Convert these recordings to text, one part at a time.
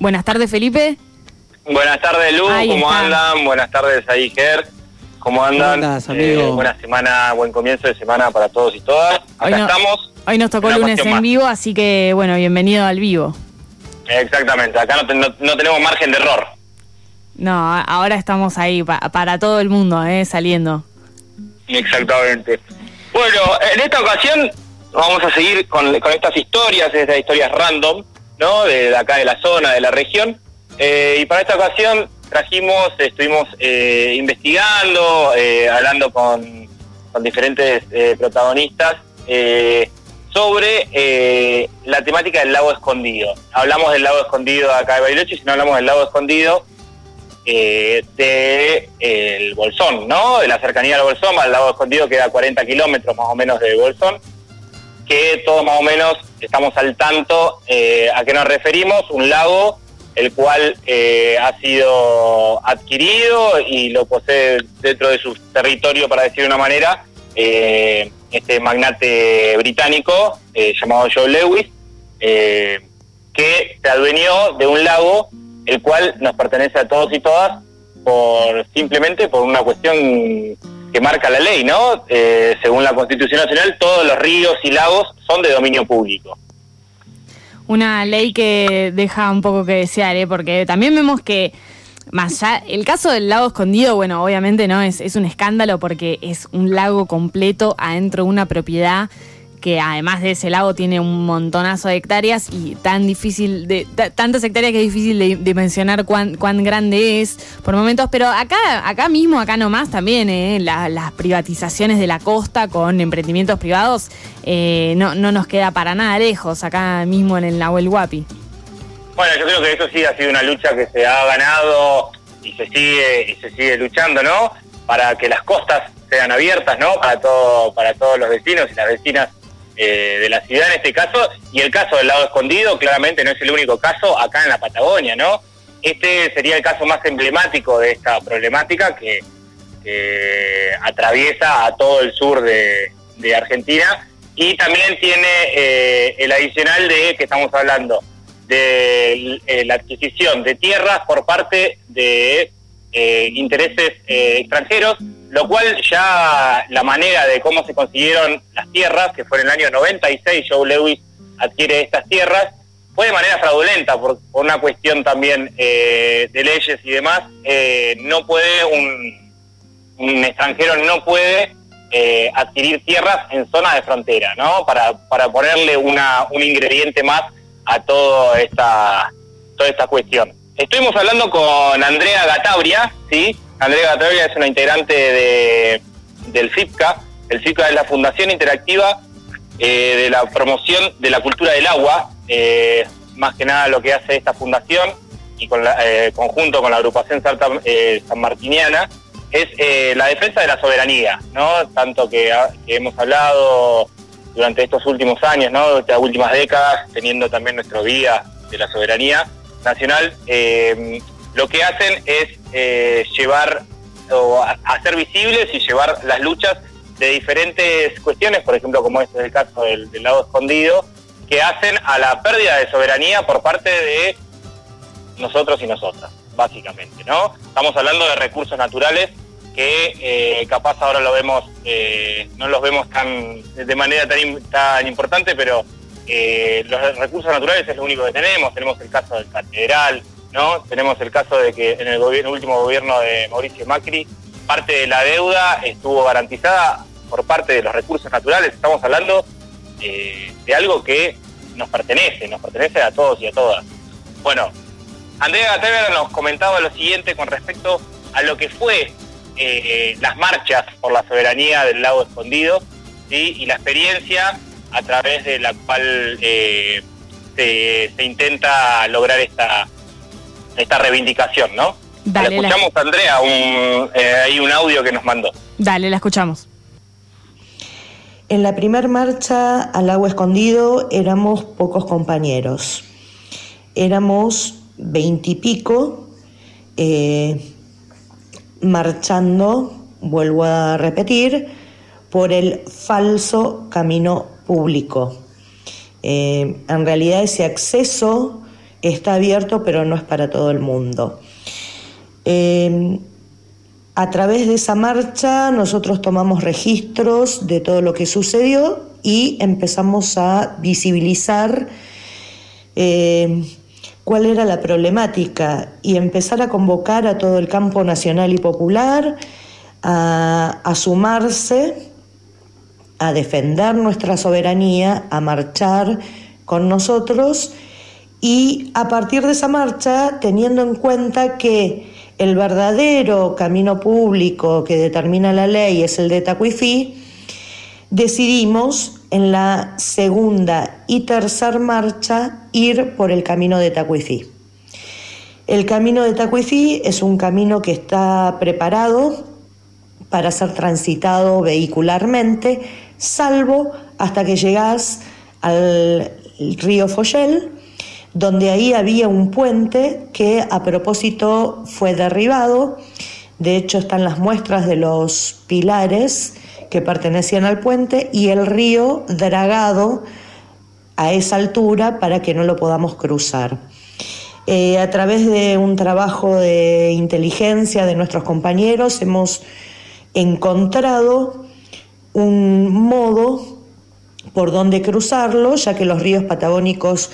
Buenas tardes, Felipe. Buenas tardes, Lu. Ahí ¿Cómo está. andan? Buenas tardes, ahí, Ger. ¿Cómo andan? ¿Cómo andás, amigo? Eh, buena semana, buen comienzo de semana para todos y todas. Acá Hoy no- estamos. Hoy nos tocó lunes en más. vivo, así que bueno, bienvenido al vivo. Exactamente, acá no, te- no- no tenemos margen de error. No, ahora estamos ahí pa- para todo el mundo, eh, saliendo. Exactamente. Bueno, en esta ocasión vamos a seguir con, con estas historias, estas historias random, ¿no? De, acá de la zona, de la región. Eh, y para esta ocasión trajimos, estuvimos eh, investigando, eh, hablando con, diferentes eh, protagonistas eh, sobre eh, la temática del lago escondido. Hablamos del lago escondido acá de Bariloche, si no hablamos del lago escondido eh, de el Bolsón, ¿no? De la cercanía al Bolsón, al lago escondido queda a 40 kilómetros más o menos de Bolsón, que todos más o menos estamos al tanto eh, a qué nos referimos, un lago el cual eh, ha sido adquirido y lo posee dentro de su territorio, para decir de una manera, eh, este magnate británico eh, llamado Joe Lewis, eh, que se adueñó de un lago el cual nos pertenece a todos y todas por simplemente por una cuestión que marca la ley, ¿no? Eh, según la Constitución Nacional, todos los ríos y lagos son de dominio público. Una ley que deja un poco que desear, ¿eh? porque también vemos que más allá, el caso del lago escondido, bueno, obviamente no es, es un escándalo porque es un lago completo adentro de una propiedad que además de ese lago tiene un montonazo de hectáreas y tan difícil de ta- tantas hectáreas que es difícil de dimensionar cuán, cuán grande es por momentos, pero acá acá mismo, acá nomás también, ¿eh? La- las privatizaciones de la costa con emprendimientos privados eh, no, no nos queda para nada lejos, acá mismo en el Nahuel Huapi. Bueno, yo creo que eso sí ha sido una lucha que se ha ganado y se sigue y se sigue luchando, ¿no? Para que las costas sean abiertas, ¿no? Para todo, para todos los vecinos y las vecinas eh, de la ciudad en este caso. Y el caso del lado escondido, claramente no es el único caso acá en la Patagonia, ¿no? Este sería el caso más emblemático de esta problemática que, atraviesa a todo el sur de, Argentina y también tiene eh, el adicional de que estamos hablando de eh, la adquisición de tierras por parte de eh, intereses eh, extranjeros, lo cual ya la manera de cómo se consiguieron tierras, que fue en el año 96, Joe Lewis adquiere estas tierras, fue de manera fraudulenta, por, una cuestión también eh, de leyes y demás, eh, no puede un, un extranjero no puede eh, adquirir tierras en zona de frontera, ¿no? Para, para ponerle una, un ingrediente más a toda esta, toda esta cuestión. Estuvimos hablando con Andrea Gatabria, ¿sí? Andrea Gatabria es una integrante de, del FIPCA. El FIPCA es la Fundación Interactiva eh, de la Promoción de la Cultura del Agua. Eh, más que nada lo que hace esta fundación y con la, eh, conjunto con la agrupación Sarta, eh, San Martiniana es la defensa de la soberanía, ¿no? Tanto que, hemos hablado durante estos últimos años, ¿no? Estas últimas décadas, teniendo también nuestro día de la soberanía nacional, lo que hacen es eh, llevar o hacer visibles y llevar las luchas de diferentes cuestiones, por ejemplo, como este es el caso del, lado escondido, que hacen a la pérdida de soberanía por parte de nosotros y nosotras, básicamente, ¿no? Estamos hablando de recursos naturales que eh, capaz ahora lo vemos, eh, no los vemos tan de manera tan, tan importante, pero eh, los recursos naturales es lo único que tenemos. Tenemos el caso del catedral, ¿no? Tenemos el caso de que en el, gobierno, último gobierno de Mauricio Macri, parte de la deuda estuvo garantizada por parte de los recursos naturales. Estamos hablando eh, de algo que nos pertenece, nos pertenece a todos y a todas. Bueno, Andrea Gatevera nos comentaba lo siguiente con respecto a lo que fue eh, las marchas por la soberanía del lago escondido ¿sí? y la experiencia a través de la cual eh, se, se intenta lograr esta, esta reivindicación, ¿no? Dale, Le la- escuchamos Andrea, un, eh, hay un audio que nos mandó. Dale, la escuchamos. En la primer marcha al lago escondido éramos pocos compañeros. Éramos veintipico eh, marchando, vuelvo a repetir, por el falso camino público. Eh, en realidad ese acceso está abierto, pero no es para todo el mundo. Eh, a través de esa marcha nosotros tomamos registros de todo lo que sucedió y empezamos a visibilizar eh, cuál era la problemática y empezar a convocar a todo el campo nacional y popular a, a sumarse, a defender nuestra soberanía, a marchar con nosotros. Y a partir de esa marcha, teniendo en cuenta que el verdadero camino público que determina la ley es el de Tacuifí, decidimos en la segunda y tercera marcha ir por el camino de Tacuifí. El camino de Tacuifí es un camino que está preparado para ser transitado vehicularmente, salvo hasta que llegas al río Foyel, donde ahí había un puente que a propósito fue derribado. De hecho, están las muestras de los pilares que pertenecían al puente y el río dragado a esa altura para que no lo podamos cruzar. Eh, a través de un trabajo de inteligencia de nuestros compañeros hemos encontrado un modo por donde cruzarlo, ya que los ríos patagónicos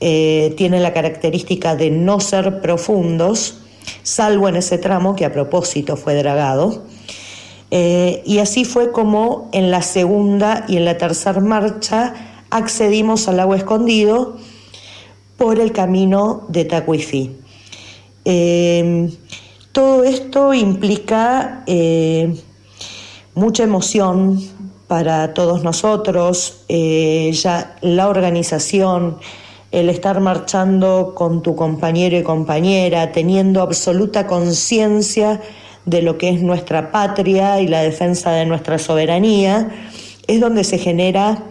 eh, tienen la característica de no ser profundos, salvo en ese tramo que a propósito fue dragado. Eh, y así fue como en la segunda y en la tercera marcha accedimos al agua escondido por el camino de Tacuifí. Eh, todo esto implica mucha emoción para todos nosotros, ya la organización, el estar marchando con tu compañero y compañera, teniendo absoluta conciencia de lo que es nuestra patria y la defensa de nuestra soberanía, es donde se genera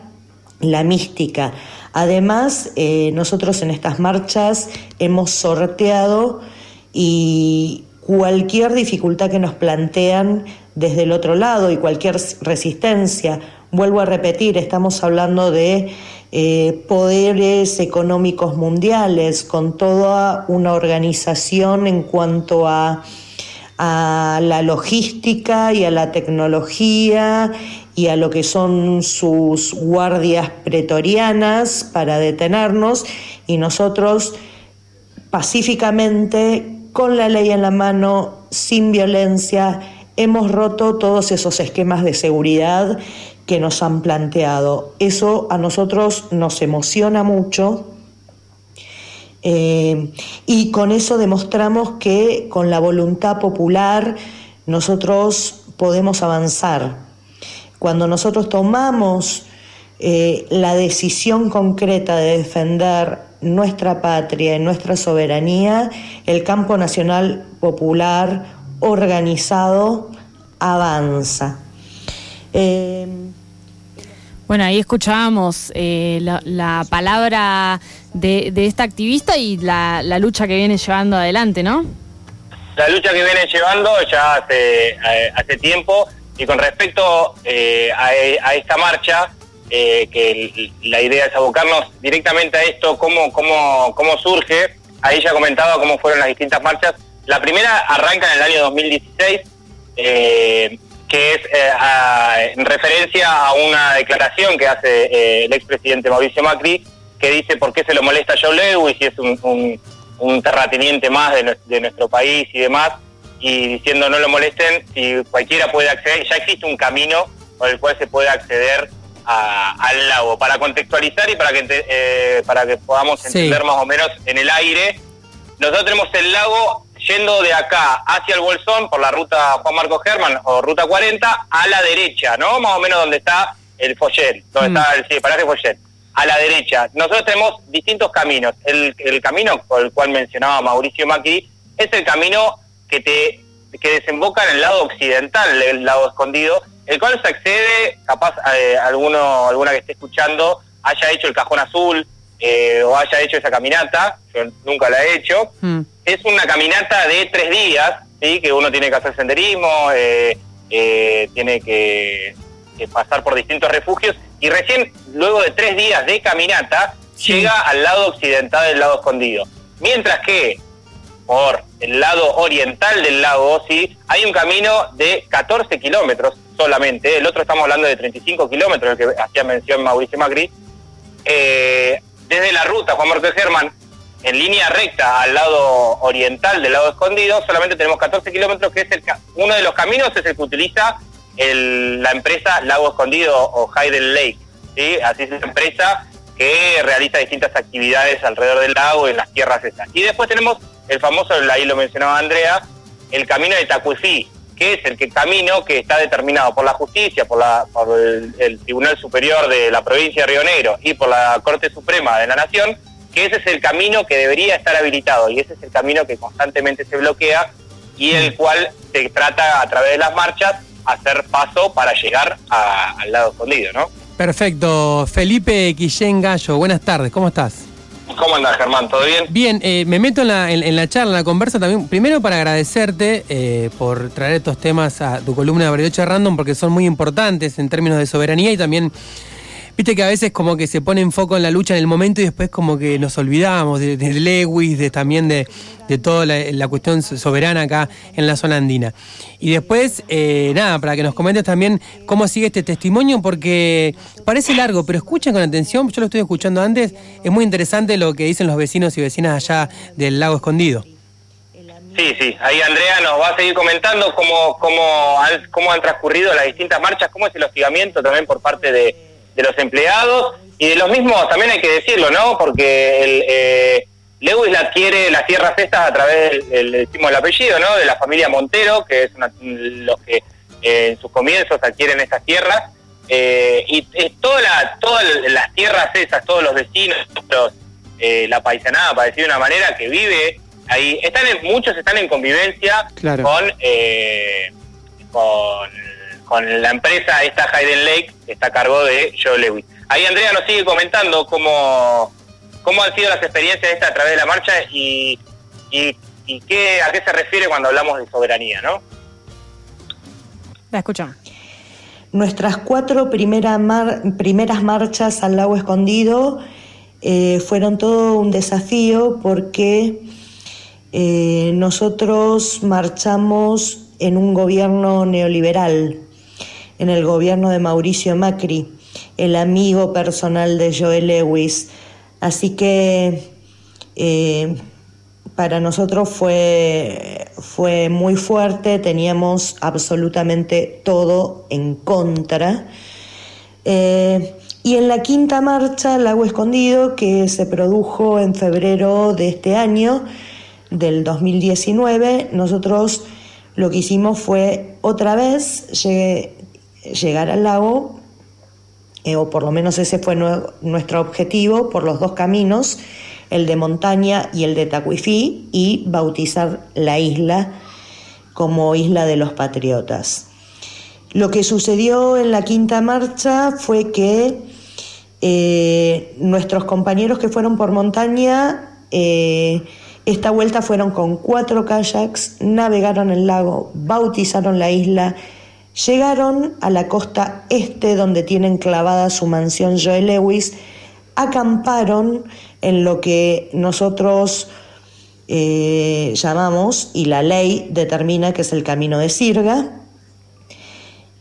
la mística. Además, eh, nosotros en estas marchas hemos sorteado y cualquier dificultad que nos plantean desde el otro lado y cualquier resistencia, vuelvo a repetir, estamos hablando de eh, poderes económicos mundiales, con toda una organización en cuanto a, a la logística y a la tecnología y a lo que son sus guardias pretorianas para detenernos. Y nosotros pacíficamente, con la ley en la mano, sin violencia, hemos roto todos esos esquemas de seguridad que nos han planteado. Eso a nosotros nos emociona mucho eh, y con eso demostramos que con la voluntad popular nosotros podemos avanzar. Cuando nosotros tomamos eh, la decisión concreta de defender nuestra patria y nuestra soberanía, el campo nacional popular organizado avanza. Eh, bueno, ahí escuchábamos eh, la, palabra de, esta activista y la, lucha que viene llevando adelante, ¿no? La lucha que viene llevando ya hace, eh, hace tiempo y con respecto a, esta marcha, que la idea es abocarnos directamente a esto, cómo, cómo, cómo surge, ahí ya comentaba cómo fueron las distintas marchas. La primera arranca en el año 2016. Eh, que es eh, en referencia a una declaración que hace eh, el expresidente Mauricio Macri, que dice por qué se lo molesta a Joe Lewis si es un, terrateniente más de, nuestro país y demás, y diciendo no lo molesten, si cualquiera puede acceder, ya existe un camino por el cual se puede acceder al lago. Para contextualizar y para que, eh, para que podamos entender más o menos en el aire, nosotros tenemos el lago yendo de acá hacia el Bolsón por la ruta Juan Marcos Germán o ruta 40 a la derecha, ¿no? Más o menos donde está el Follet, donde mm. está el sí, paraje Follet. A la derecha. Nosotros tenemos distintos caminos. El, camino por el cual mencionaba Mauricio Macri es el camino que te que desemboca en el lado occidental, el lado escondido, el cual se accede, capaz eh, alguno, alguna que esté escuchando haya hecho el cajón azul, eh, o haya hecho esa caminata, yo nunca la he hecho. Hmm. Es una caminata de tres días, ¿sí? que uno tiene que hacer senderismo, eh, eh, tiene que, pasar por distintos refugios, y recién luego de tres días de caminata llega al lado occidental del lado escondido. Mientras que por el lado oriental del lago, sí, hay un camino de 14 kilómetros solamente, el otro estamos hablando de 35 kilómetros, el que hacía mención Mauricio Macri, eh, desde la ruta Juan Marcos Germán, en línea recta al lado oriental del lado escondido, solamente tenemos 14 kilómetros, que es el, uno de los caminos es el que utiliza la empresa Lago Escondido o Hayden Lake, ¿sí? así es la empresa que realiza distintas actividades alrededor del lago y en las tierras estas. Y después tenemos el famoso, ahí lo mencionaba Andrea, el camino de Tacuifí, que es el que camino que está determinado por la justicia, por, la, por el, Tribunal Superior de la provincia de Río Negro y por la Corte Suprema de la Nación, que ese es el camino que debería estar habilitado y ese es el camino que constantemente se bloquea y el mm. cual se trata a través de las marchas hacer paso para llegar al lado escondido, ¿no? Perfecto. Felipe Quillén Gallo, buenas tardes, ¿cómo estás? ¿Cómo andas, Germán? ¿Todo bien? Bien, eh, me meto en la, en, la, charla, en la conversa también. Primero para agradecerte eh, por traer estos temas a tu columna de Bariloche Random, porque son muy importantes en términos de soberanía y también Viste que a veces como que se pone en foco en la lucha en el momento y después como que nos olvidamos de, Lewis, de también de, toda la, cuestión soberana acá en la zona andina. Y después, eh, nada, para que nos comentes también cómo sigue este testimonio, porque parece largo, pero escuchen con atención, yo lo estoy escuchando antes, es muy interesante lo que dicen los vecinos y vecinas allá del lago escondido. Sí, sí, ahí Andrea nos va a seguir comentando cómo, cómo, cómo han transcurrido las distintas marchas, cómo es el hostigamiento también por parte de de los empleados y de los mismos, también hay que decirlo, ¿no? Porque el, eh, Lewis adquiere las tierras estas a través del, del, apellido, ¿no? De la familia Montero, que es los que eh, en sus comienzos adquieren estas tierras. Eh, y toda todas las tierras esas, todos los vecinos, la paisanada, para decir de una manera, que vive ahí, están muchos están en convivencia con, con con la empresa esta Hayden Lake, que está a cargo de Joe Lewis. Ahí Andrea nos sigue comentando cómo, cómo han sido las experiencias esta a través de la marcha y, y, qué, a qué se refiere cuando hablamos de soberanía, ¿no? La escuchamos. Nuestras cuatro primeras marchas al lago escondido eh, fueron todo un desafío porque eh, nosotros marchamos en un gobierno neoliberal en el gobierno de Mauricio Macri, el amigo personal de Joel Lewis. Así que eh, para nosotros fue, fue muy fuerte, teníamos absolutamente todo en contra. Eh, y en la quinta marcha, Lago Escondido, que se produjo en febrero de este año, del 2019, nosotros lo que hicimos fue otra vez, llegué, llegar al lago, eh, o por lo menos ese fue nuestro objetivo, por los dos caminos, el de montaña y el de Tacuifí, y bautizar la isla como Isla de los Patriotas. Lo que sucedió en la quinta marcha fue que eh, nuestros compañeros que fueron por montaña, eh, esta vuelta fueron con cuatro kayaks, navegaron el lago, bautizaron la isla, Llegaron a la costa este donde tienen clavada su mansión Joe Lewis, acamparon en lo que nosotros eh, llamamos, y la ley determina que es el camino de Sirga,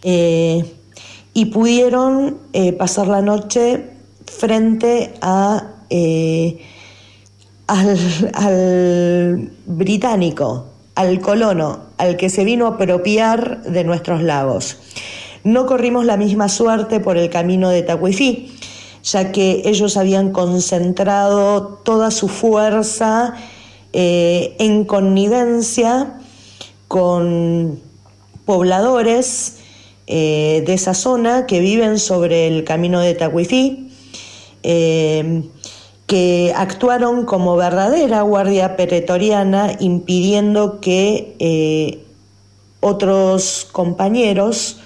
eh, y pudieron eh, pasar la noche frente a, al británico, al colono, al que se vino a apropiar de nuestros lagos. No corrimos la misma suerte por el camino de Tacuifí, ya que ellos habían concentrado toda su fuerza eh, en connivencia con pobladores eh, de esa zona que viven sobre el camino de Tacuifí. Eh, que actuaron como verdadera guardia pretoriana impidiendo que eh, otros compañeros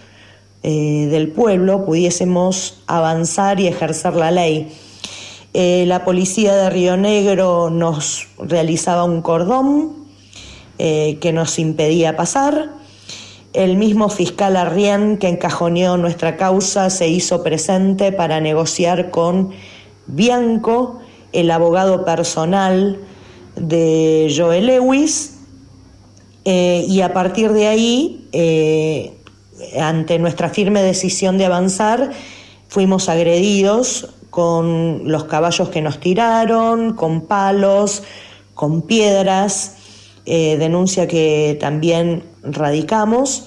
eh, del pueblo pudiésemos avanzar y ejercer la ley. Eh, la policía de Río Negro nos realizaba un cordón que nos impedía pasar. El mismo fiscal Arrién que encajoneó nuestra causa se hizo presente para negociar con Bianco el abogado personal de Joel Lewis eh, y a partir de ahí, eh, ante nuestra firme decisión de avanzar, fuimos agredidos con los caballos que nos tiraron, con palos, con piedras, eh, denuncia que también radicamos.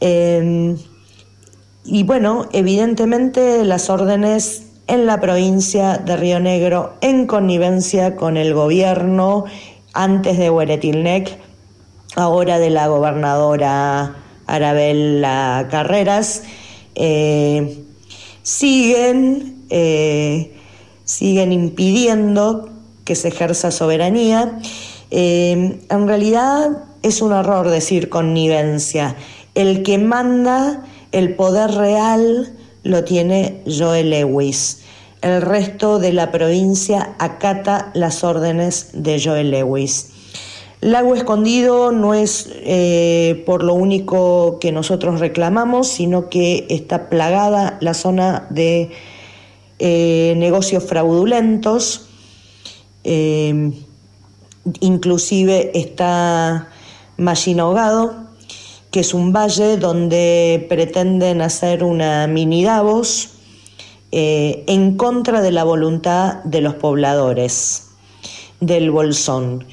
Em, y bueno, evidentemente las órdenes en la provincia de Río Negro, en connivencia con el gobierno, antes de Hueretilnec, ahora de la gobernadora Arabella Carreras, eh, siguen, eh, siguen impidiendo que se ejerza soberanía. Eh, en realidad es un error decir connivencia. El que manda el poder real lo tiene Joel Lewis. El resto de la provincia acata las órdenes de Joel Lewis. Lago Escondido no es eh, por lo único que nosotros reclamamos, sino que está plagada la zona de eh, negocios fraudulentos. Eh, inclusive está Mallinogado, que es un valle donde pretenden hacer una mini Davos en contra de la voluntad de los pobladores del Bolsón.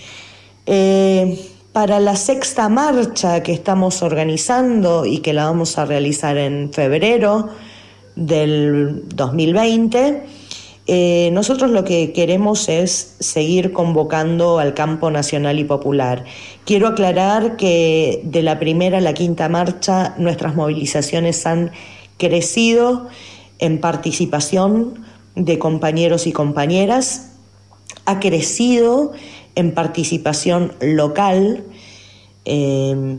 Eh, para la sexta marcha que estamos organizando y que la vamos a realizar en febrero del 2020, eh, nosotros lo que queremos es seguir convocando al campo nacional y popular. Quiero aclarar que de la primera a la quinta marcha nuestras movilizaciones han crecido en participación de compañeros y compañeras, ha crecido en participación local, eh,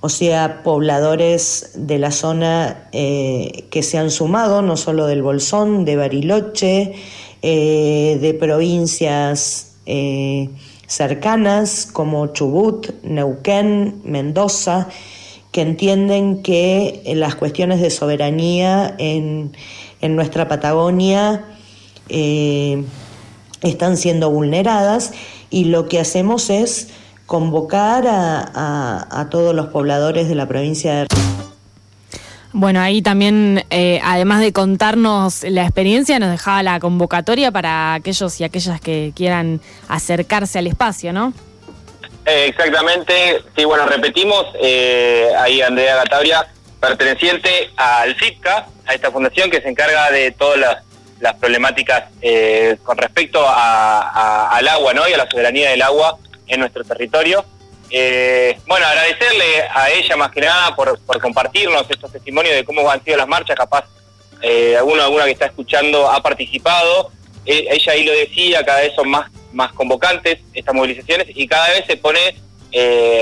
o sea, pobladores de la zona eh, que se han sumado, no solo del Bolsón, de Bariloche, eh, de provincias cercanas como Chubut, Neuquén, Mendoza, que entienden que las cuestiones de soberanía en, en nuestra Patagonia están siendo vulneradas y lo que hacemos es convocar a, todos los pobladores de la provincia de... Bueno, ahí también, eh, además de contarnos la experiencia, nos dejaba la convocatoria para aquellos y aquellas que quieran acercarse al espacio, ¿no? Eh, exactamente, sí, bueno, repetimos, eh, ahí Andrea Gatavria, perteneciente al FIPCA, a esta fundación que se encarga de todas las las problemáticas eh, con respecto al agua ¿no? y a la soberanía del agua en nuestro territorio. Eh, bueno, agradecerle a ella más que nada por, compartirnos estos testimonios de cómo han sido las marchas, capaz eh, alguno alguna que está escuchando ha participado. ella ahí lo decía, cada vez son más, más convocantes estas movilizaciones y cada vez se pone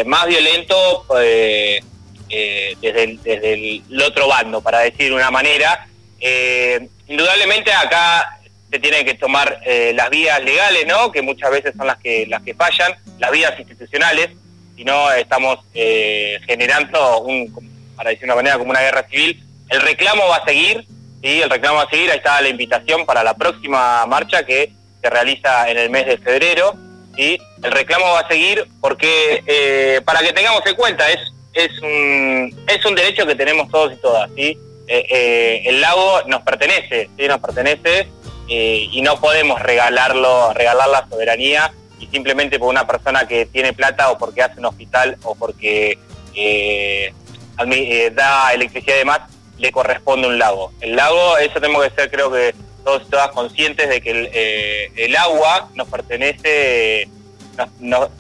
más violento desde, el, desde el otro bando, para decir de una manera. Eh, indudablemente acá se tienen que tomar eh, las vías legales, ¿no? Que muchas veces son las que las que fallan, las vías institucionales, si no estamos eh, generando un, para decir de una manera, como una guerra civil. El reclamo va a seguir, sí, el reclamo va a seguir. Ahí está la invitación para la próxima marcha que se realiza en el mes de febrero. ¿sí? El reclamo va a seguir porque, eh, para que tengamos en cuenta, es, es, un, es un derecho que tenemos todos y todas. ¿sí? El lago nos pertenece, ¿sí? nos pertenece eh, y no podemos regalarlo, regalar la soberanía y simplemente por una persona que tiene plata o porque hace un hospital o porque da electricidad y demás, le corresponde un lago. El lago, eso tenemos que ser creo que todos y todas conscientes de que el, agua nos pertenece,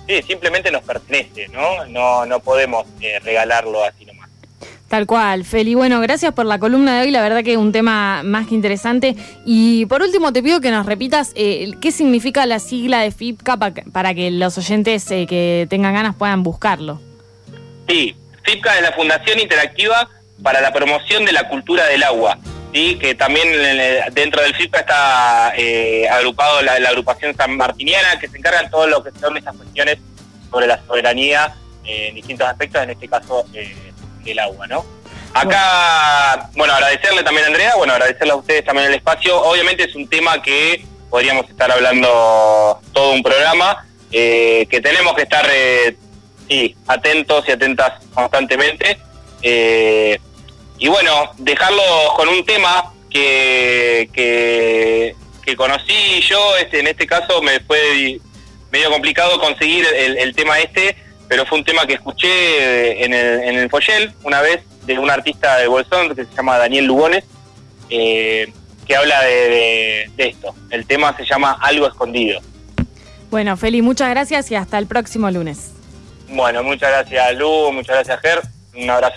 sí, simplemente nos pertenece, ¿no? No, no podemos regalarlo así nomás. Tal cual, Feli. Bueno, gracias por la columna de hoy, la verdad que un tema más que interesante. Y por último, te pido que nos repitas eh, qué significa la sigla de FIPCA para que los oyentes eh, que tengan ganas puedan buscarlo. Sí, FIPCA es la Fundación Interactiva para la Promoción de la Cultura del Agua, ¿sí? que también dentro del FIPCA está eh, agrupado la, agrupación San Martiniana, que se encarga de todo lo que son esas cuestiones sobre la soberanía en distintos aspectos, en este caso el agua, ¿no? Acá, bueno, agradecerle también a Andrea, bueno, agradecerle a ustedes también el espacio. Obviamente es un tema que podríamos estar hablando todo un programa, eh, que tenemos que estar eh, sí, atentos y atentas constantemente. Eh, y bueno, dejarlo con un tema que, que, conocí yo, este, en este caso me fue medio complicado conseguir el tema este, pero fue un tema que escuché en el, en el Foyel una vez de un artista de Bolsón que se llama Daniel Lugones, eh, que habla de, de- de esto. El tema se llama Algo Escondido. Bueno, Feli, muchas gracias y hasta el próximo lunes. Bueno, muchas gracias Lu, muchas gracias Ger, un abrazo.